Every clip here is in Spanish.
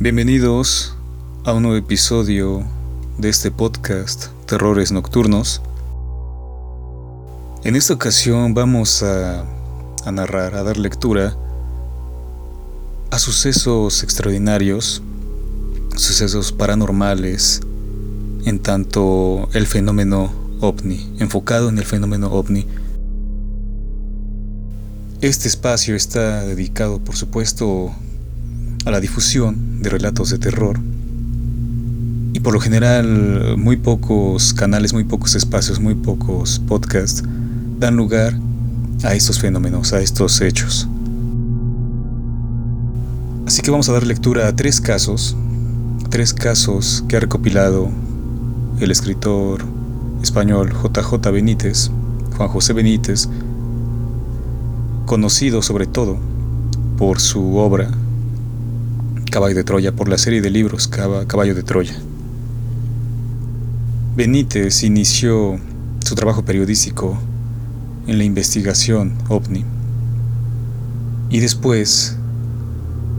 Bienvenidos a un nuevo episodio de este podcast Terrores Nocturnos. En esta ocasión vamos a, narrar, a dar lectura a sucesos extraordinarios, sucesos paranormales, en tanto el fenómeno ovni, enfocado en el fenómeno ovni. Este espacio está dedicado, por supuesto, a la difusión de relatos de terror. Y por lo general, muy pocos canales, muy pocos espacios, muy pocos podcasts dan lugar a estos fenómenos, a estos hechos. Así que vamos a dar lectura a tres casos, tres casos que ha recopilado el escritor español JJ Benítez, Juan José Benítez, conocido sobre todo por su obra Caballo de Troya, por la serie de libros Caballo de Troya. Benítez inició su trabajo periodístico en la investigación ovni y después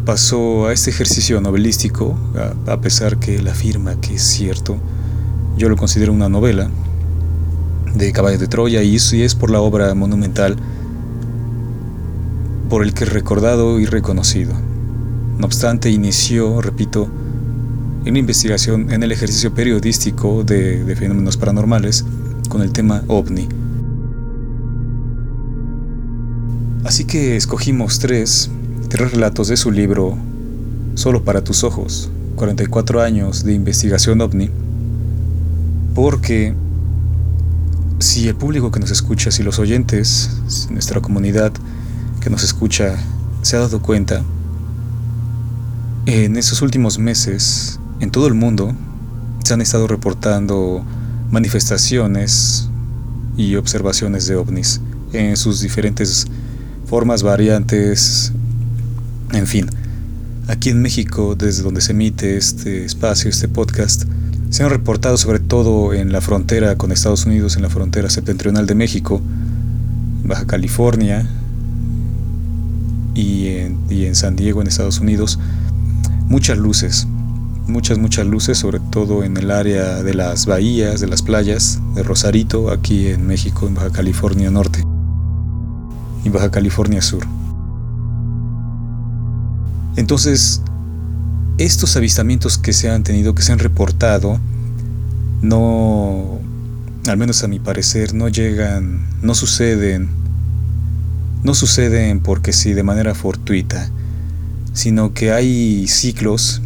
pasó a este ejercicio novelístico, a, pesar que él afirma que es cierto, yo lo considero una novela de Caballo de Troya y es por la obra monumental por el que es recordado y reconocido. No obstante, inició, repito, una investigación en el ejercicio periodístico de, fenómenos paranormales con el tema ovni. Así que escogimos tres, tres relatos de su libro Solo para tus ojos, 44 años de investigación ovni, porque si el público que nos escucha, si los oyentes, si nuestra comunidad que nos escucha se ha dado cuenta, en esos últimos meses, en todo el mundo, se han estado reportando manifestaciones y observaciones de ovnis en sus diferentes formas, variantes, en fin. Aquí en México, desde donde se emite este espacio, este podcast, se han reportado sobre todo en la frontera con Estados Unidos, en la frontera septentrional de México, Baja California y en, y en San Diego, en Estados Unidos, muchas luces, muchas, muchas luces, sobre todo en el área de las bahías, de las playas, de Rosarito, aquí en México, en Baja California Norte y Baja California Sur. Entonces, estos avistamientos que se han tenido, que se han reportado, no, al menos a mi parecer, no llegan, no suceden, no suceden porque sí, de manera fortuita sino que hay ciclos,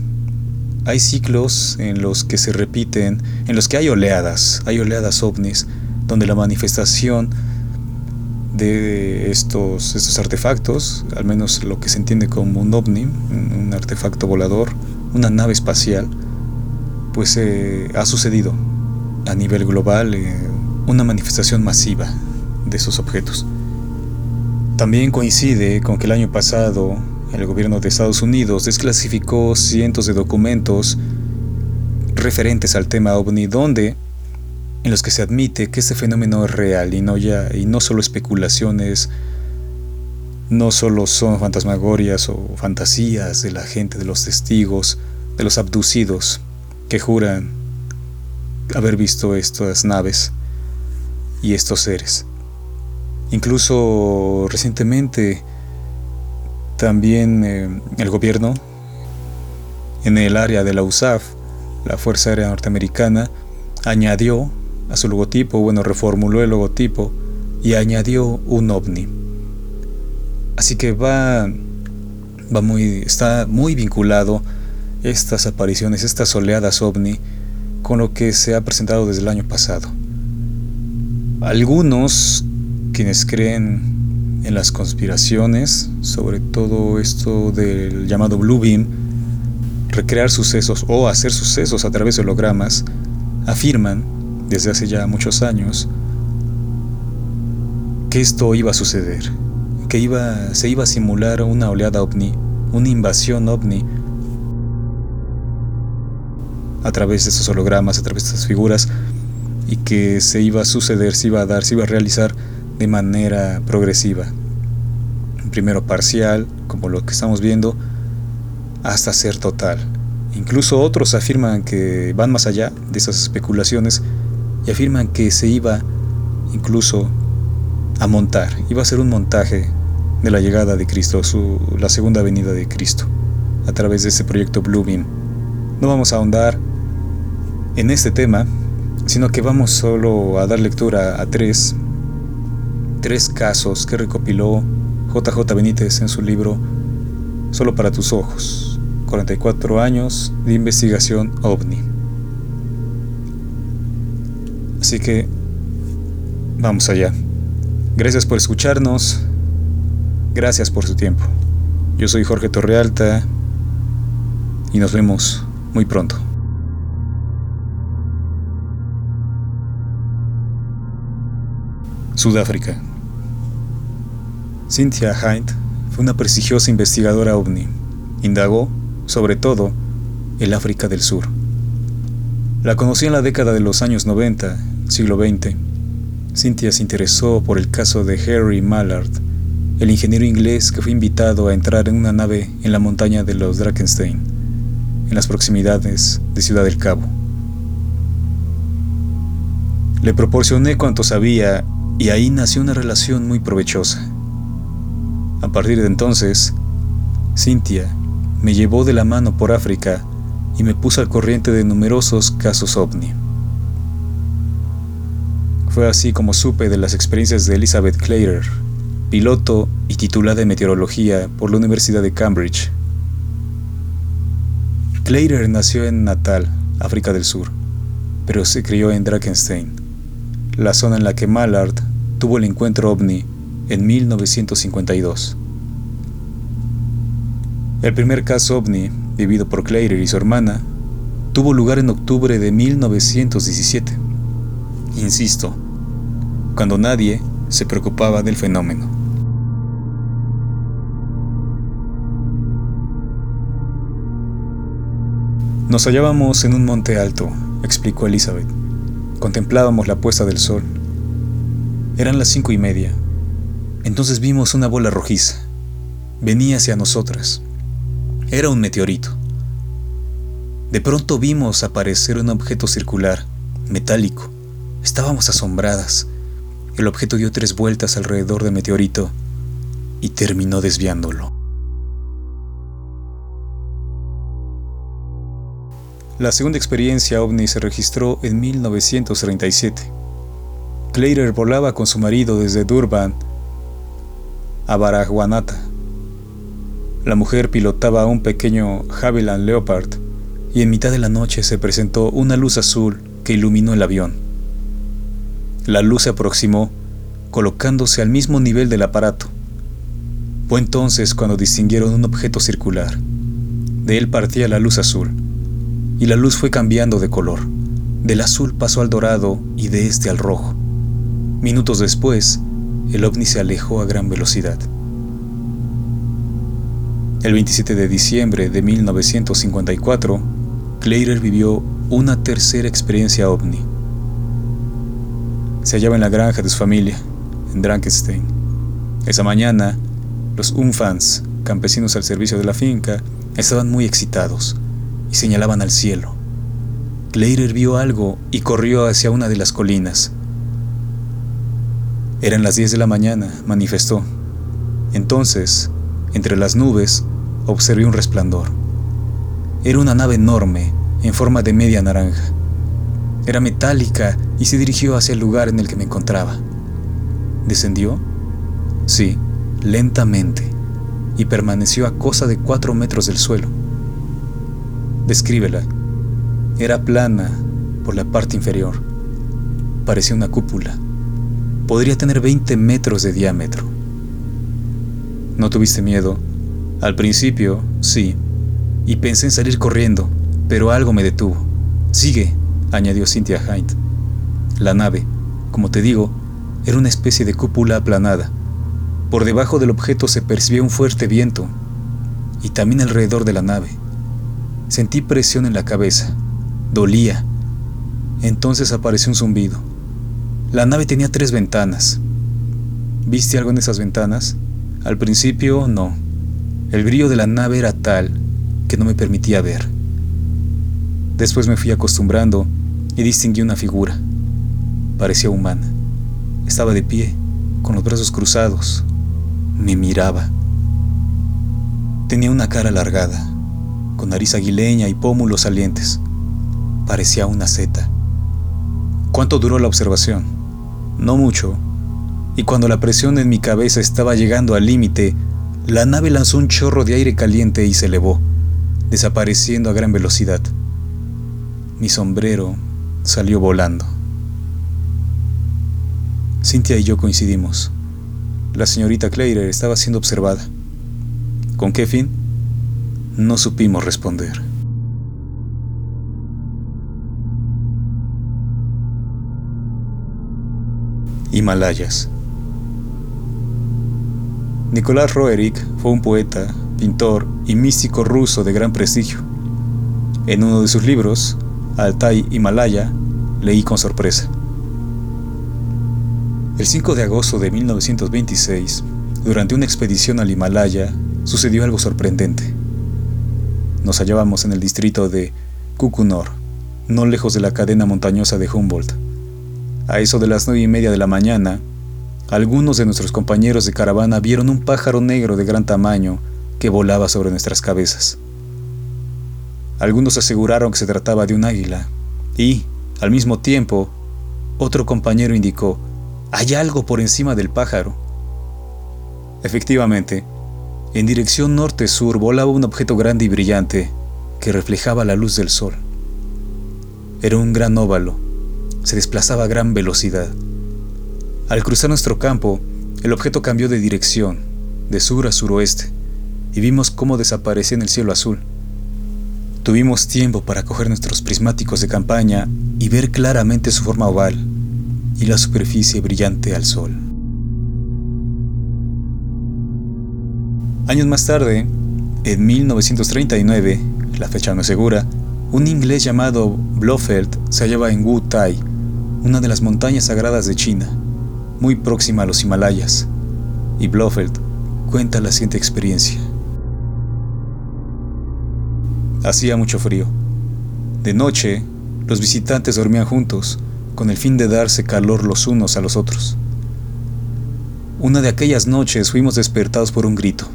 hay ciclos en los que se repiten, en los que hay oleadas, hay oleadas ovnis, donde la manifestación de estos, estos artefactos, al menos lo que se entiende como un ovni, un artefacto volador, una nave espacial, pues eh, ha sucedido a nivel global eh, una manifestación masiva de esos objetos. También coincide con que el año pasado el gobierno de Estados Unidos desclasificó cientos de documentos referentes al tema ovni donde en los que se admite que este fenómeno es real y no ya y no solo especulaciones no solo son fantasmagorias o fantasías de la gente, de los testigos, de los abducidos que juran haber visto estas naves y estos seres. Incluso recientemente también eh, el gobierno, en el área de la USAF, la Fuerza Aérea Norteamericana, añadió a su logotipo, bueno, reformuló el logotipo y añadió un ovni. Así que va, va muy, está muy vinculado estas apariciones, estas oleadas ovni, con lo que se ha presentado desde el año pasado. Algunos quienes creen en las conspiraciones, sobre todo esto del llamado Blue Beam, recrear sucesos o hacer sucesos a través de hologramas, afirman desde hace ya muchos años que esto iba a suceder, que iba, se iba a simular una oleada ovni, una invasión ovni a través de esos hologramas, a través de estas figuras, y que se iba a suceder, se iba a dar, se iba a realizar de manera progresiva. Primero parcial, como lo que estamos viendo, hasta ser total. Incluso otros afirman que van más allá de esas especulaciones y afirman que se iba incluso a montar, iba a ser un montaje de la llegada de Cristo, su, la segunda venida de Cristo, a través de este proyecto Beam. No vamos a ahondar en este tema, sino que vamos solo a dar lectura a tres, tres casos que recopiló JJ Benítez en su libro Solo para tus ojos, 44 años de investigación ovni. Así que vamos allá. Gracias por escucharnos. Gracias por su tiempo. Yo soy Jorge Torrealta y nos vemos muy pronto. Sudáfrica. Cynthia Hind fue una prestigiosa investigadora ovni. Indagó, sobre todo, el África del Sur. La conocí en la década de los años 90, siglo XX. Cynthia se interesó por el caso de Harry Mallard, el ingeniero inglés que fue invitado a entrar en una nave en la montaña de los Drakenstein, en las proximidades de Ciudad del Cabo. Le proporcioné cuanto sabía y ahí nació una relación muy provechosa. Partir de entonces, Cynthia me llevó de la mano por África y me puso al corriente de numerosos casos ovni. Fue así como supe de las experiencias de Elizabeth Clarer, piloto y titulada en meteorología por la Universidad de Cambridge. Clarer nació en Natal, África del Sur, pero se crió en Drakenstein, la zona en la que Mallard tuvo el encuentro ovni en 1952. El primer caso ovni, vivido por Clarer y su hermana, tuvo lugar en octubre de 1917. Insisto, cuando nadie se preocupaba del fenómeno. Nos hallábamos en un monte alto, explicó Elizabeth. Contemplábamos la puesta del sol. Eran las cinco y media. Entonces vimos una bola rojiza. Venía hacia nosotras. Era un meteorito. De pronto vimos aparecer un objeto circular, metálico. Estábamos asombradas. El objeto dio tres vueltas alrededor del meteorito y terminó desviándolo. La segunda experiencia ovni se registró en 1937. Claire volaba con su marido desde Durban a Baragwanata. La mujer pilotaba un pequeño Havilland Leopard y en mitad de la noche se presentó una luz azul que iluminó el avión. La luz se aproximó, colocándose al mismo nivel del aparato. Fue entonces cuando distinguieron un objeto circular. De él partía la luz azul y la luz fue cambiando de color. Del azul pasó al dorado y de este al rojo. Minutos después, el ovni se alejó a gran velocidad. El 27 de diciembre de 1954, Clarer vivió una tercera experiencia ovni. Se hallaba en la granja de su familia, en Drankenstein. Esa mañana, los Unfans, campesinos al servicio de la finca, estaban muy excitados y señalaban al cielo. Claire vio algo y corrió hacia una de las colinas. Eran las 10 de la mañana, manifestó. Entonces, entre las nubes, observé un resplandor. Era una nave enorme, en forma de media naranja. Era metálica y se dirigió hacia el lugar en el que me encontraba. ¿Descendió? Sí, lentamente, y permaneció a cosa de cuatro metros del suelo. Descríbela. Era plana por la parte inferior. Parecía una cúpula. Podría tener 20 metros de diámetro. ¿No tuviste miedo? Al principio, sí. Y pensé en salir corriendo, pero algo me detuvo. Sigue, añadió Cynthia Hind. La nave, como te digo, era una especie de cúpula aplanada. Por debajo del objeto se percibía un fuerte viento, y también alrededor de la nave. Sentí presión en la cabeza. Dolía. Entonces apareció un zumbido. La nave tenía tres ventanas. ¿Viste algo en esas ventanas? Al principio no. El brillo de la nave era tal que no me permitía ver. Después me fui acostumbrando y distinguí una figura. Parecía humana. Estaba de pie, con los brazos cruzados. Me miraba. Tenía una cara alargada, con nariz aguileña y pómulos salientes. Parecía una seta. ¿Cuánto duró la observación? No mucho. Y cuando la presión en mi cabeza estaba llegando al límite, la nave lanzó un chorro de aire caliente y se elevó, desapareciendo a gran velocidad. Mi sombrero salió volando. Cynthia y yo coincidimos. La señorita Claire estaba siendo observada. ¿Con qué fin? No supimos responder. Himalayas. Nicolás Roerich fue un poeta, pintor y místico ruso de gran prestigio. En uno de sus libros, Altai Himalaya, leí con sorpresa. El 5 de agosto de 1926, durante una expedición al Himalaya, sucedió algo sorprendente. Nos hallábamos en el distrito de Kukunor, no lejos de la cadena montañosa de Humboldt. A eso de las nueve y media de la mañana, algunos de nuestros compañeros de caravana vieron un pájaro negro de gran tamaño que volaba sobre nuestras cabezas. Algunos aseguraron que se trataba de un águila y, al mismo tiempo, otro compañero indicó, hay algo por encima del pájaro. Efectivamente, en dirección norte-sur volaba un objeto grande y brillante que reflejaba la luz del sol. Era un gran óvalo, se desplazaba a gran velocidad. Al cruzar nuestro campo, el objeto cambió de dirección, de sur a suroeste, y vimos cómo desaparecía en el cielo azul. Tuvimos tiempo para coger nuestros prismáticos de campaña y ver claramente su forma oval y la superficie brillante al sol. Años más tarde, en 1939, la fecha no es segura, un inglés llamado Blofeld se hallaba en Wu Tai, una de las montañas sagradas de China, muy próxima a los Himalayas, y Blofeld cuenta la siguiente experiencia. Hacía mucho frío. De noche, los visitantes dormían juntos, con el fin de darse calor los unos a los otros. Una de aquellas noches fuimos despertados por un grito.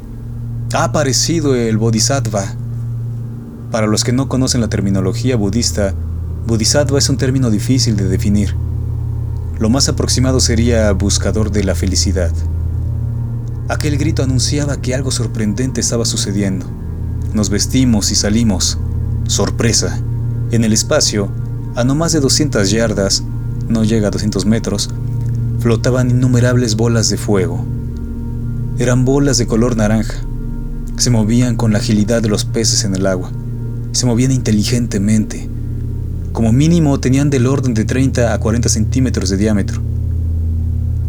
Ha aparecido el Bodhisattva. Para los que no conocen la terminología budista, Bodhisattva es un término difícil de definir. Lo más aproximado sería buscador de la felicidad. Aquel grito anunciaba que algo sorprendente estaba sucediendo. Nos vestimos y salimos. Sorpresa. En el espacio, a no más de 200 yardas, no llega a 200 metros, flotaban innumerables bolas de fuego. Eran bolas de color naranja. Se movían con la agilidad de los peces en el agua. Se movían inteligentemente, como mínimo tenían del orden de 30 a 40 centímetros de diámetro.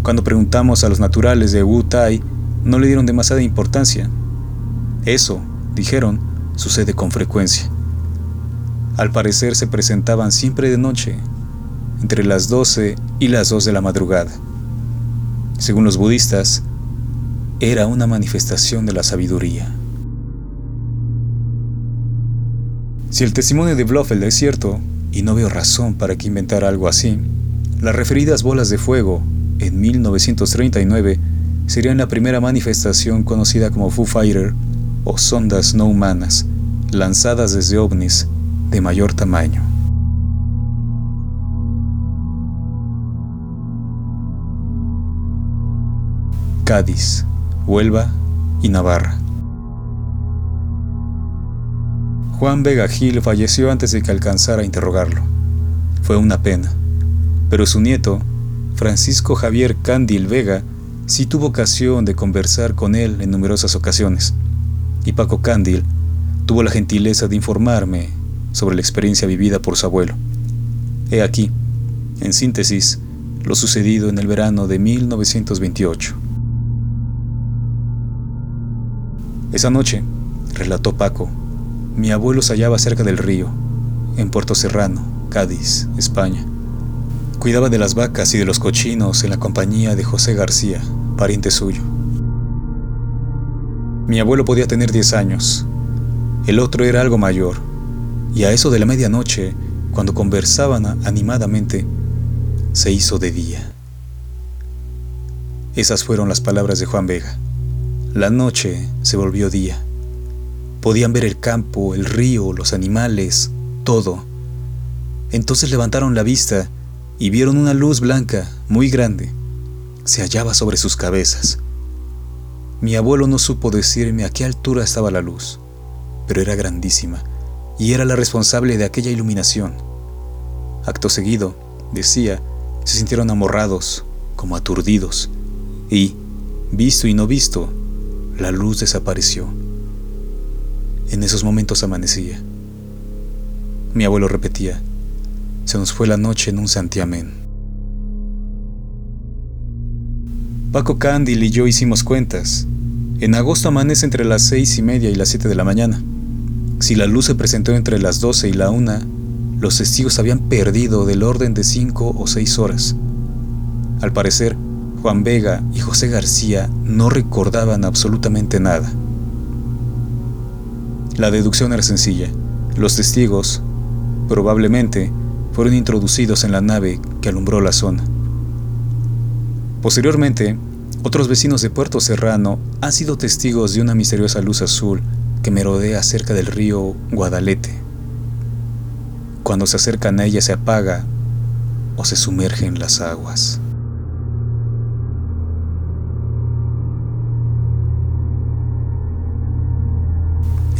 Cuando preguntamos a los naturales de Wu Tai, no le dieron demasiada importancia. Eso, dijeron, sucede con frecuencia. Al parecer se presentaban siempre de noche, entre las 12 y las 2 de la madrugada. Según los budistas, era una manifestación de la sabiduría. Si el testimonio de Blofeld es cierto, y no veo razón para que inventara algo así. Las referidas bolas de fuego, en 1939, serían la primera manifestación conocida como Foo Fighter o sondas no humanas, lanzadas desde ovnis de mayor tamaño. Cádiz, Huelva y Navarra. Juan Vega Gil falleció antes de que alcanzara a interrogarlo. Fue una pena, pero su nieto, Francisco Javier Cándil Vega, sí tuvo ocasión de conversar con él en numerosas ocasiones, y Paco Cándil tuvo la gentileza de informarme sobre la experiencia vivida por su abuelo. He aquí, en síntesis, lo sucedido en el verano de 1928. Esa noche, relató Paco, mi abuelo se hallaba cerca del río, en Puerto Serrano, Cádiz, España. Cuidaba de las vacas y de los cochinos en la compañía de José García, pariente suyo. Mi abuelo podía tener 10 años, el otro era algo mayor, y a eso de la medianoche, cuando conversaban animadamente, se hizo de día. Esas fueron las palabras de Juan Vega. La noche se volvió día. Podían ver el campo, el río, los animales, todo. Entonces levantaron la vista y vieron una luz blanca, muy grande. Se hallaba sobre sus cabezas. Mi abuelo no supo decirme a qué altura estaba la luz, pero era grandísima y era la responsable de aquella iluminación. Acto seguido, decía, se sintieron amorrados, como aturdidos, y, visto y no visto, la luz desapareció. En esos momentos amanecía. Mi abuelo repetía, se nos fue la noche en un santiamén. Paco Cándil y yo hicimos cuentas. En agosto amanece entre las seis y media y las siete de la mañana. Si la luz se presentó entre las doce y la una, los testigos habían perdido del orden de cinco o seis horas. Al parecer, Juan Vega y José García no recordaban absolutamente nada. La deducción era sencilla. Los testigos, probablemente, fueron introducidos en la nave que alumbró la zona. Posteriormente, otros vecinos de Puerto Serrano han sido testigos de una misteriosa luz azul que merodea cerca del río Guadalete. Cuando se acercan a ella se apaga o se sumerge en las aguas.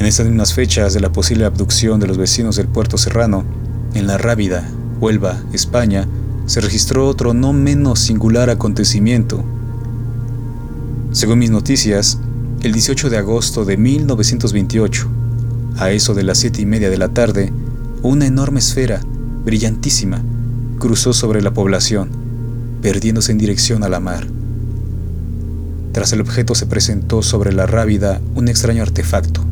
En estas mismas fechas de la posible abducción de los vecinos del puerto serrano, en la Rábida, Huelva, España, se registró otro no menos singular acontecimiento. Según mis noticias, el 18 de agosto de 1928, a eso de las siete y media de la tarde, una enorme esfera, brillantísima, cruzó sobre la población, perdiéndose en dirección a la mar. Tras el objeto se presentó sobre la rábida un extraño artefacto.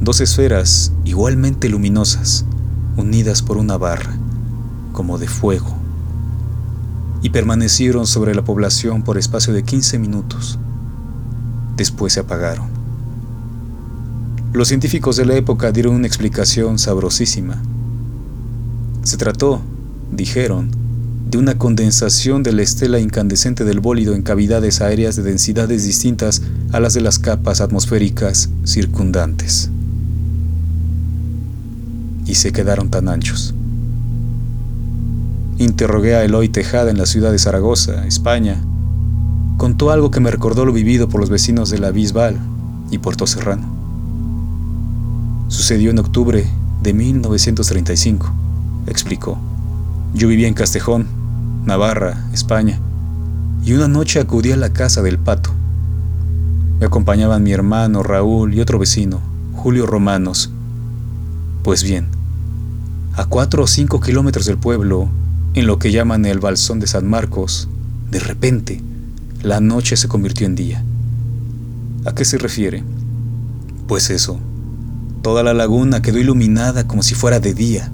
Dos esferas igualmente luminosas, unidas por una barra, como de fuego, y permanecieron sobre la población por espacio de 15 minutos después se apagaron. Los científicos de la época dieron una explicación sabrosísima. Se trató, dijeron, de una condensación de la estela incandescente del bólido en cavidades aéreas de densidades distintas a las de las capas atmosféricas circundantes. Y se quedaron tan anchos. Interrogué a Eloy Tejada en la ciudad de Zaragoza, España, contó algo que me recordó lo vivido por los vecinos de la Bisbal y Puerto Serrano. Sucedió en octubre de 1935, explicó. Yo vivía en Castejón, Navarra, España, y una noche acudí a la casa del pato. Me acompañaban mi hermano Raúl y otro vecino, Julio Romanos. Pues bien, a cuatro o cinco kilómetros del pueblo, en lo que llaman el Balsón de San Marcos, de repente, la noche se convirtió en día. ¿A qué se refiere? Pues eso, toda la laguna quedó iluminada como si fuera de día.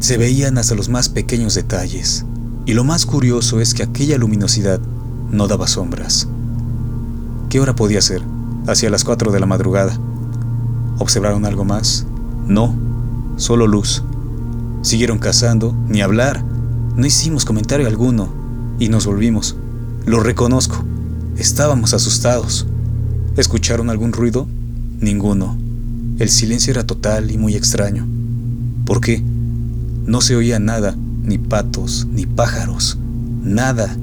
Se veían hasta los más pequeños detalles, y lo más curioso es que aquella luminosidad no daba sombras. ¿Qué hora podía ser? Hacia las 4 de la madrugada. ¿Observaron algo más? No, solo luz. Siguieron cazando, ni hablar. No hicimos comentario alguno y nos volvimos. Lo reconozco. Estábamos asustados. ¿Escucharon algún ruido? Ninguno. El silencio era total y muy extraño. ¿Por qué? No se oía nada, ni patos, ni pájaros, nada.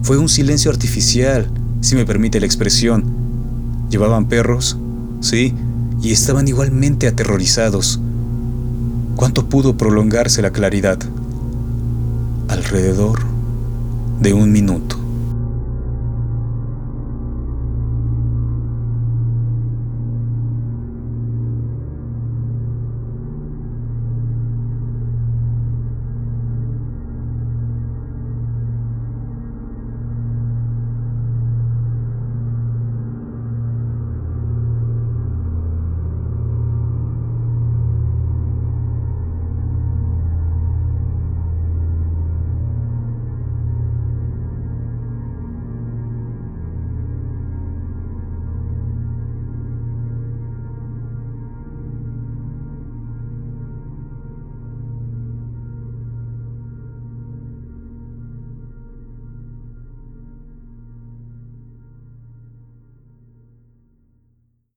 Fue un silencio artificial, si me permite la expresión. ¿Llevaban perros? Sí, y estaban igualmente aterrorizados. ¿Cuánto pudo prolongarse la claridad? Alrededor de un minuto.